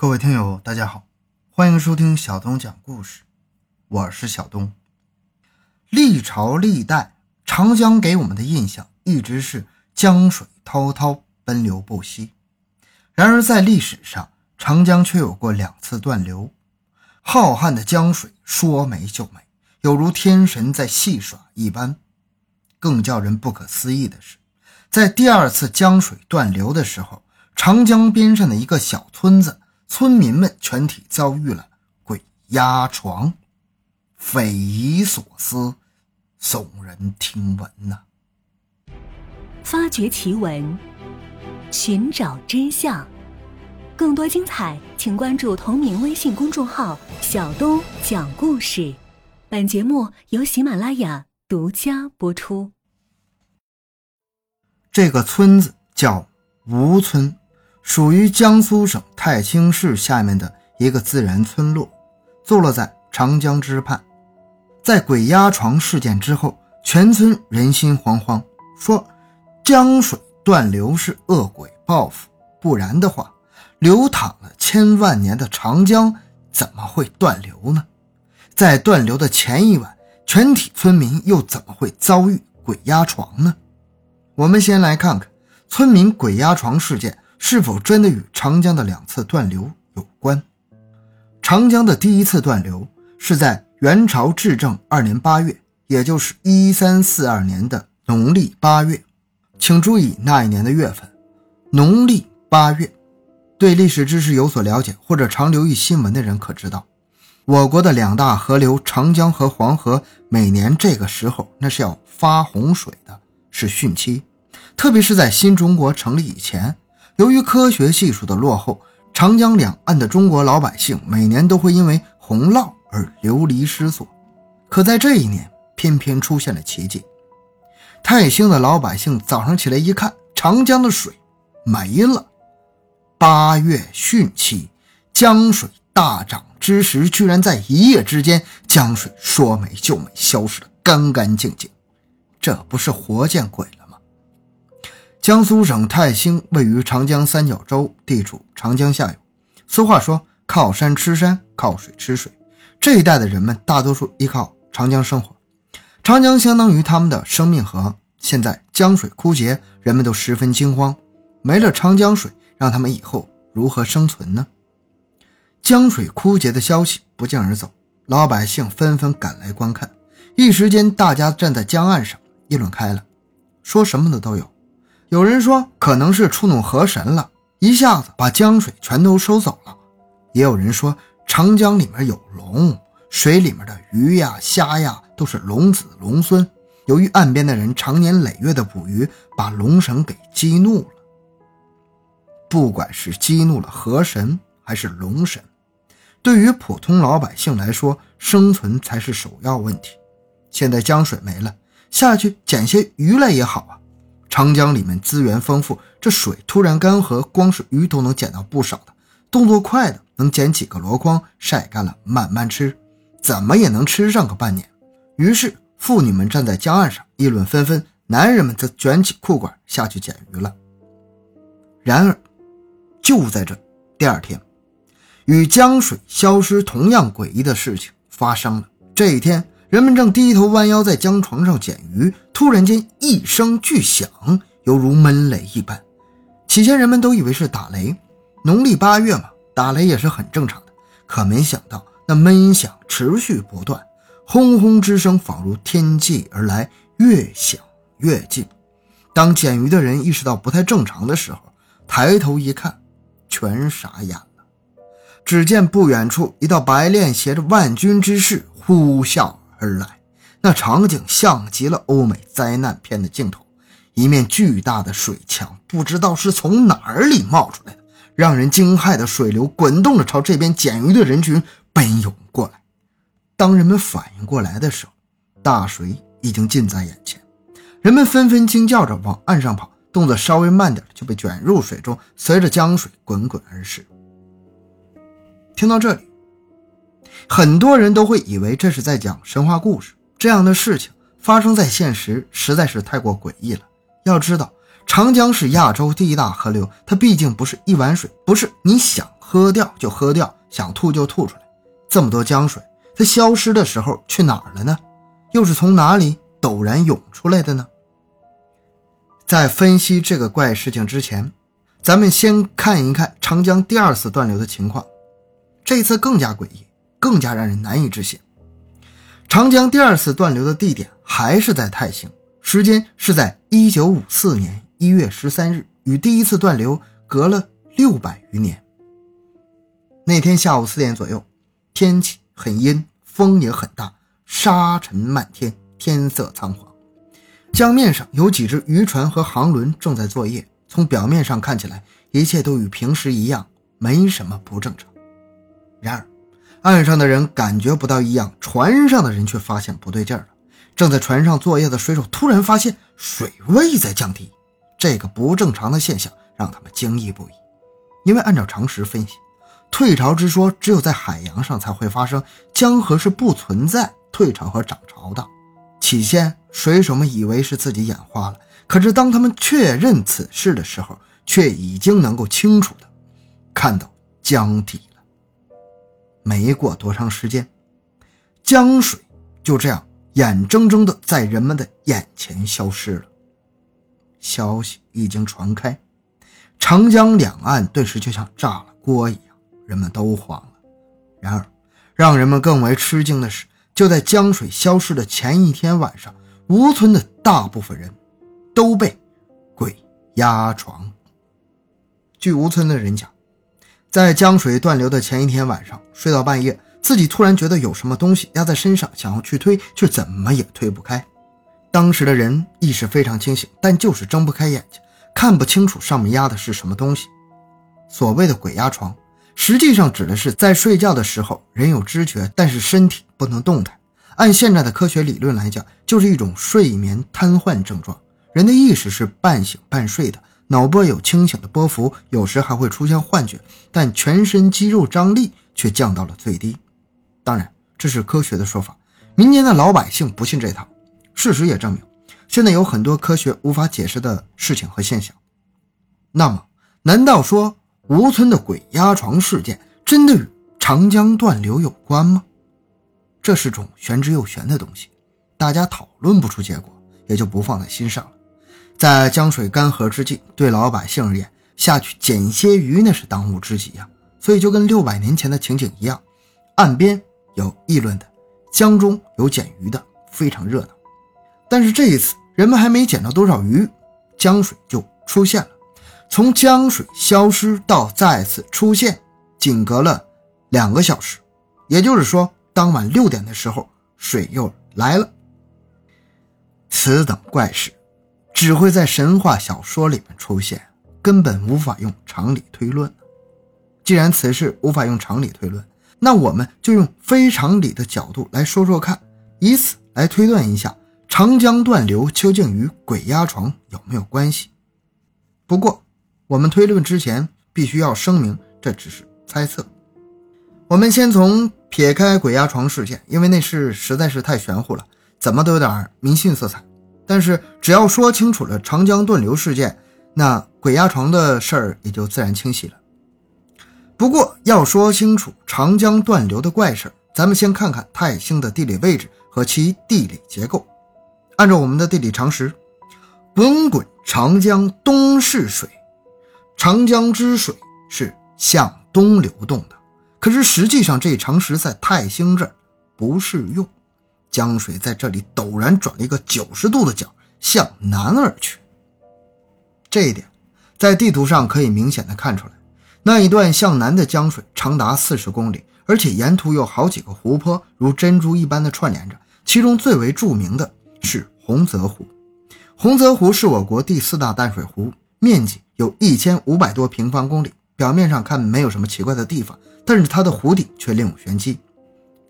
各位听友，大家好，欢迎收听小东讲故事，我是小东。历朝历代，长江给我们的印象一直是江水滔滔，奔流不息。然而在历史上，长江却有过两次断流。浩瀚的江水说没就没，有如天神在戏耍一般。更叫人不可思议的是，在第二次江水断流的时候，长江边上的一个小村子，村民们全体遭遇了鬼压床，匪夷所思，耸人听闻呐！发掘奇闻，寻找真相，更多精彩，请关注同名微信公众号“小东讲故事”。本节目由喜马拉雅独家播出。这个村子叫吴村。属于江苏省泰兴市下面的一个自然村落，坐落在长江之畔。在鬼压床事件之后，全村人心惶惶，说江水断流是恶鬼报复，不然的话，流淌了千万年的长江怎么会断流呢？在断流的前一晚，全体村民又怎么会遭遇鬼压床呢？我们先来看看村民鬼压床事件。是否真的与长江的两次断流有关？长江的第一次断流是在元朝至正二年八月，也就是一三四二年的农历八月。请注意那一年的月份，农历八月。对历史知识有所了解或者常留意新闻的人可知道，我国的两大河流长江和黄河，每年这个时候那是要发洪水的，是汛期，特别是在新中国成立以前。由于科学技术的落后，长江两岸的中国老百姓每年都会因为洪涝而流离失所。可在这一年，偏偏出现了奇迹。泰兴的老百姓早上起来一看，长江的水没了。八月汛期，江水大涨之时，居然在一夜之间，江水说没就没，消失得干干净净。这不是活见鬼？江苏省泰兴位于长江三角洲，地处长江下游。俗话说：“靠山吃山，靠水吃水。”这一带的人们大多数依靠长江生活，长江相当于他们的生命河。现在江水枯竭，人们都十分惊慌。没了长江水，让他们以后如何生存呢？江水枯竭的消息不胫而走，老百姓纷纷赶来观看。一时间，大家站在江岸上议论开了，说什么的都有。有人说可能是触怒河神了，一下子把江水全都收走了。也有人说长江里面有龙，水里面的鱼呀、虾呀都是龙子龙孙。由于岸边的人长年累月的捕鱼，把龙神给激怒了。不管是激怒了河神还是龙神，对于普通老百姓来说，生存才是首要问题。现在江水没了，下去捡些鱼来也好啊。长江里面资源丰富，这水突然干涸，光是鱼都能捡到不少的。动作快的能捡几个箩筐，晒干了慢慢吃，怎么也能吃上个半年。于是妇女们站在江岸上议论纷纷，男人们则卷起裤管下去捡鱼了。然而，就在这第二天，与江水消失同样诡异的事情发生了。这一天。人们正低头弯腰在江床上捡鱼，突然间一声巨响，犹如闷雷一般。起先人们都以为是打雷，农历八月嘛，打雷也是很正常的。可没想到那闷响持续不断，轰轰之声仿如天际而来，越响越近。当捡鱼的人意识到不太正常的时候，抬头一看，全傻眼了。只见不远处一道白练携着万军之势呼啸。而来，那场景像极了欧美灾难片的镜头。一面巨大的水墙，不知道是从哪儿里冒出来的，让人惊骇的水流滚动着朝这边捡鱼的人群奔涌过来。当人们反应过来的时候，大水已经近在眼前，人们纷纷惊叫着往岸上跑，动作稍微慢点就被卷入水中，随着江水滚滚而逝。听到这里。很多人都会以为这是在讲神话故事，这样的事情发生在现实实在是太过诡异了。要知道，长江是亚洲第一大河流，它毕竟不是一碗水，不是你想喝掉就喝掉，想吐就吐出来。这么多江水，它消失的时候去哪儿了呢？又是从哪里陡然涌出来的呢？在分析这个怪事情之前，咱们先看一看长江第二次断流的情况。这次更加诡异，更加让人难以置信。长江第二次断流的地点还是在泰兴，时间是在一九五四年一月十三日，与第一次断流隔了六百余年。那天下午四点左右，天气很阴，风也很大，沙尘漫天，天色苍黄。江面上有几只渔船和航轮正在作业，从表面上看起来，一切都与平时一样，没什么不正常。然而，岸上的人感觉不到异样，船上的人却发现不对劲了。正在船上作业的水手突然发现水位在降低，这个不正常的现象让他们惊异不已。因为按照常识分析，退潮之说只有在海洋上才会发生，江河是不存在退潮和涨潮的。起先，水手们以为是自己眼花了，可是当他们确认此事的时候，却已经能够清楚的看到江底。没过多长时间，江水就这样眼睁睁的在人们的眼前消失了。消息一经传开，长江两岸顿时就像炸了锅一样，人们都慌了。然而，让人们更为吃惊的是。就在江水消失的前一天晚上，吴村的大部分人都被鬼压床。据吴村的人讲，在江水断流的前一天晚上，睡到半夜，自己突然觉得有什么东西压在身上，想要去推，却怎么也推不开。当时的人意识非常清醒，但就是睁不开眼睛，看不清楚上面压的是什么东西。所谓的鬼压床。实际上指的是在睡觉的时候，人有知觉，但是身体不能动弹。按现在的科学理论来讲，就是一种睡眠瘫痪症状。人的意识是半醒半睡的，脑波有清醒的波幅，有时还会出现幻觉，但全身肌肉张力却降到了最低。当然，这是科学的说法，民间的老百姓不信这套。事实也证明，现在有很多科学无法解释的事情和现象。那么，难道说？吴村的鬼压床事件真的与长江断流有关吗？这是种玄之又玄的东西，大家讨论不出结果，也就不放在心上了。在江水干涸之际，对老百姓而言，下去捡些鱼那是当务之急呀。所以就跟六百年前的情景一样，岸边有议论的，江中有捡鱼的，非常热闹。但是这一次，人们还没捡到多少鱼，江水就出现了。从江水消失到再次出现，仅隔了两个小时，也就是说，当晚六点的时候，水又来了。此等怪事，只会在神话小说里面出现，根本无法用常理推论。既然此事无法用常理推论，那我们就用非常理的角度来说说看，以此来推断一下长江断流究竟与鬼压床有没有关系。不过。我们推论之前必须要声明，这只是猜测。我们先从撇开鬼压床事件，因为那事实在是太玄乎了，怎么都有点迷信色彩。但是只要说清楚了长江断流事件，那鬼压床的事儿也就自然清晰了。不过要说清楚长江断流的怪事儿，咱们先看看泰兴的地理位置和其地理结构。按照我们的地理常识，滚滚长江东逝水。长江之水是向东流动的，可是实际上这常识在泰兴这儿不适用。江水在这里陡然转了一个九十度的角，向南而去。这一点在地图上可以明显的看出来。那一段向南的江水长达四十公里，而且沿途有好几个湖泊，如珍珠一般的串联着。其中最为著名的是洪泽湖。洪泽湖是我国第四大淡水湖。面积有一千五百多平方公里，表面上看没有什么奇怪的地方，但是它的湖底却另有玄机。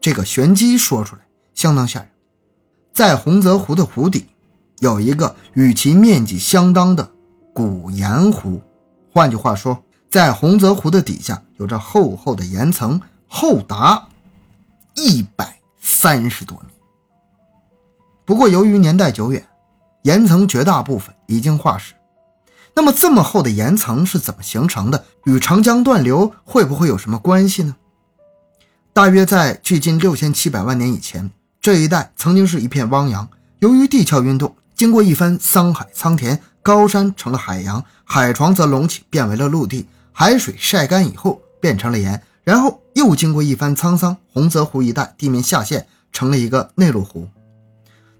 这个玄机说出来相当吓人，在洪泽湖的湖底有一个与其面积相当的古盐湖，换句话说，在洪泽湖的底下有着厚厚的岩层，厚达一百三十多米。不过由于年代久远，岩层绝大部分已经化石。那么这么厚的岩层是怎么形成的？与长江断流会不会有什么关系呢？大约在距今六千七百万年以前，这一带曾经是一片汪洋。由于地壳运动，经过一番桑海桑田，高山成了海洋，海床则隆起，变为了陆地。海水晒干以后变成了盐，然后又经过一番沧桑，洪泽湖一带地面下陷，成了一个内陆湖。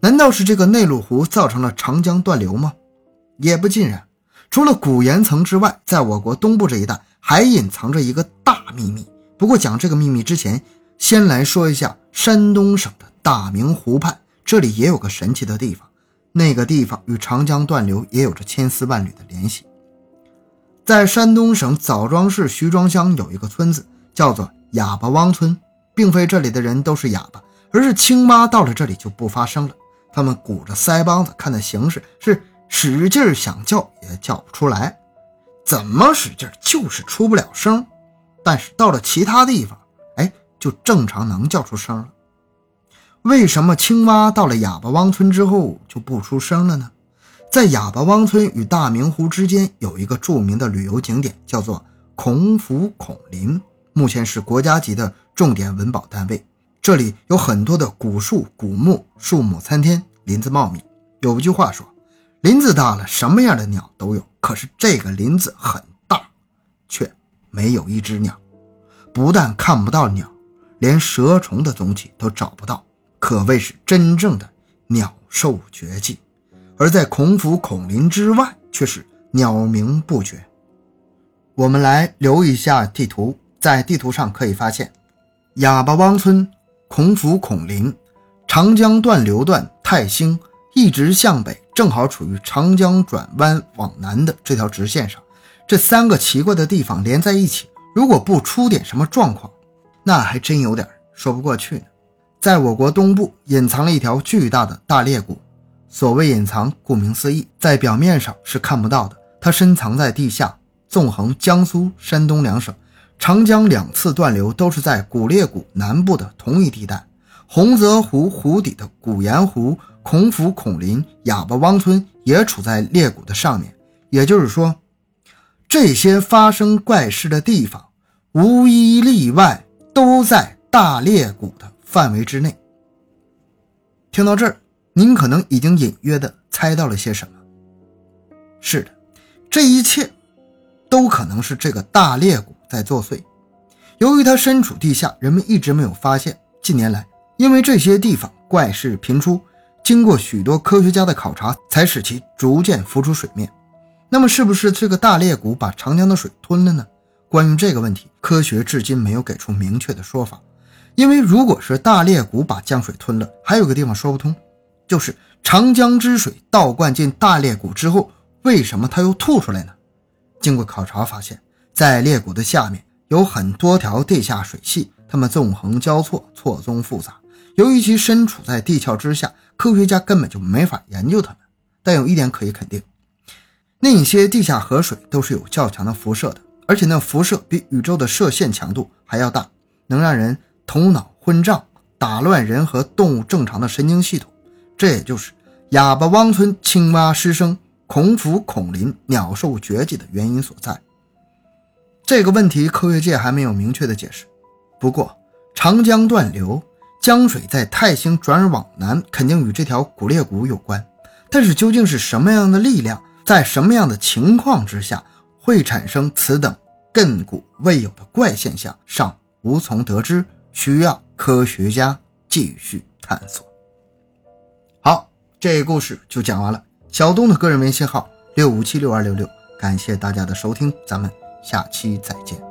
难道是这个内陆湖造成了长江断流吗？也不尽然。除了古岩层之外，在我国东部这一带还隐藏着一个大秘密。不过讲这个秘密之前，先来说一下山东省的大明湖畔，这里也有个神奇的地方。那个地方与长江断流也有着千丝万缕的联系。在山东省枣庄市徐庄乡有一个村子，叫做哑巴汪村，并非这里的人都是哑巴，而是青蛙到了这里就不发声了。他们鼓着腮帮子，看的形势是。使劲想叫也叫不出来，怎么使劲就是出不了声。但是到了其他地方，哎，就正常能叫出声了。为什么青蛙到了哑巴汪村之后就不出声了呢？在哑巴汪村与大明湖之间有一个著名的旅游景点，叫做孔府孔林，目前是国家级的重点文保单位。这里有很多的古树古木，树木参天，林子茂密。有句话说。林子大了，什么样的鸟都有。可是这个林子很大，却没有一只鸟。不但看不到鸟，连蛇虫的踪迹都找不到，可谓是真正的鸟兽绝迹。而在孔府孔林之外，却是鸟鸣不绝。我们来留一下地图，在地图上可以发现，哑巴汪村、孔府孔林、长江断流段泰兴。一直向北，正好处于长江转弯往南的这条直线上。这三个奇怪的地方连在一起，如果不出点什么状况，那还真有点说不过去呢。在我国东部隐藏了一条巨大的大裂谷。所谓隐藏，顾名思义，在表面上是看不到的，它深藏在地下，纵横江苏、山东两省。长江两次断流都是在古裂谷南部的同一地带。洪泽湖湖底的古盐湖。孔府、孔林、哑巴汪村也处在裂谷的上面，也就是说，这些发生怪事的地方，无一例外都在大裂谷的范围之内。听到这儿，您可能已经隐约的猜到了些什么。是的，这一切都可能是这个大裂谷在作祟。由于它身处地下，人们一直没有发现。近年来，因为这些地方怪事频出。经过许多科学家的考察，才使其逐渐浮出水面。那么，是不是这个大裂谷把长江的水吞了呢？关于这个问题，科学至今没有给出明确的说法。因为如果是大裂谷把江水吞了，还有个地方说不通，就是长江之水倒灌进大裂谷之后，为什么它又吐出来呢？经过考察发现，在裂谷的下面有很多条地下水系，它们纵横交错，错综复杂。由于其身处在地壳之下，科学家根本就没法研究它们。但有一点可以肯定，那些地下河水都是有较强的辐射的，而且那辐射比宇宙的射线强度还要大，能让人头脑昏胀，打乱人和动物正常的神经系统。这也就是哑巴汪村青蛙失声、孔府孔林鸟兽绝迹的原因所在。这个问题科学界还没有明确的解释。不过，长江断流。江水在泰兴转而往南，肯定与这条古裂谷有关。但是究竟是什么样的力量，在什么样的情况之下会产生此等亘古未有的怪现象，尚无从得知，需要科学家继续探索。好，这故事就讲完了。小东的个人微信号六五七六二六六，感谢大家的收听，咱们下期再见。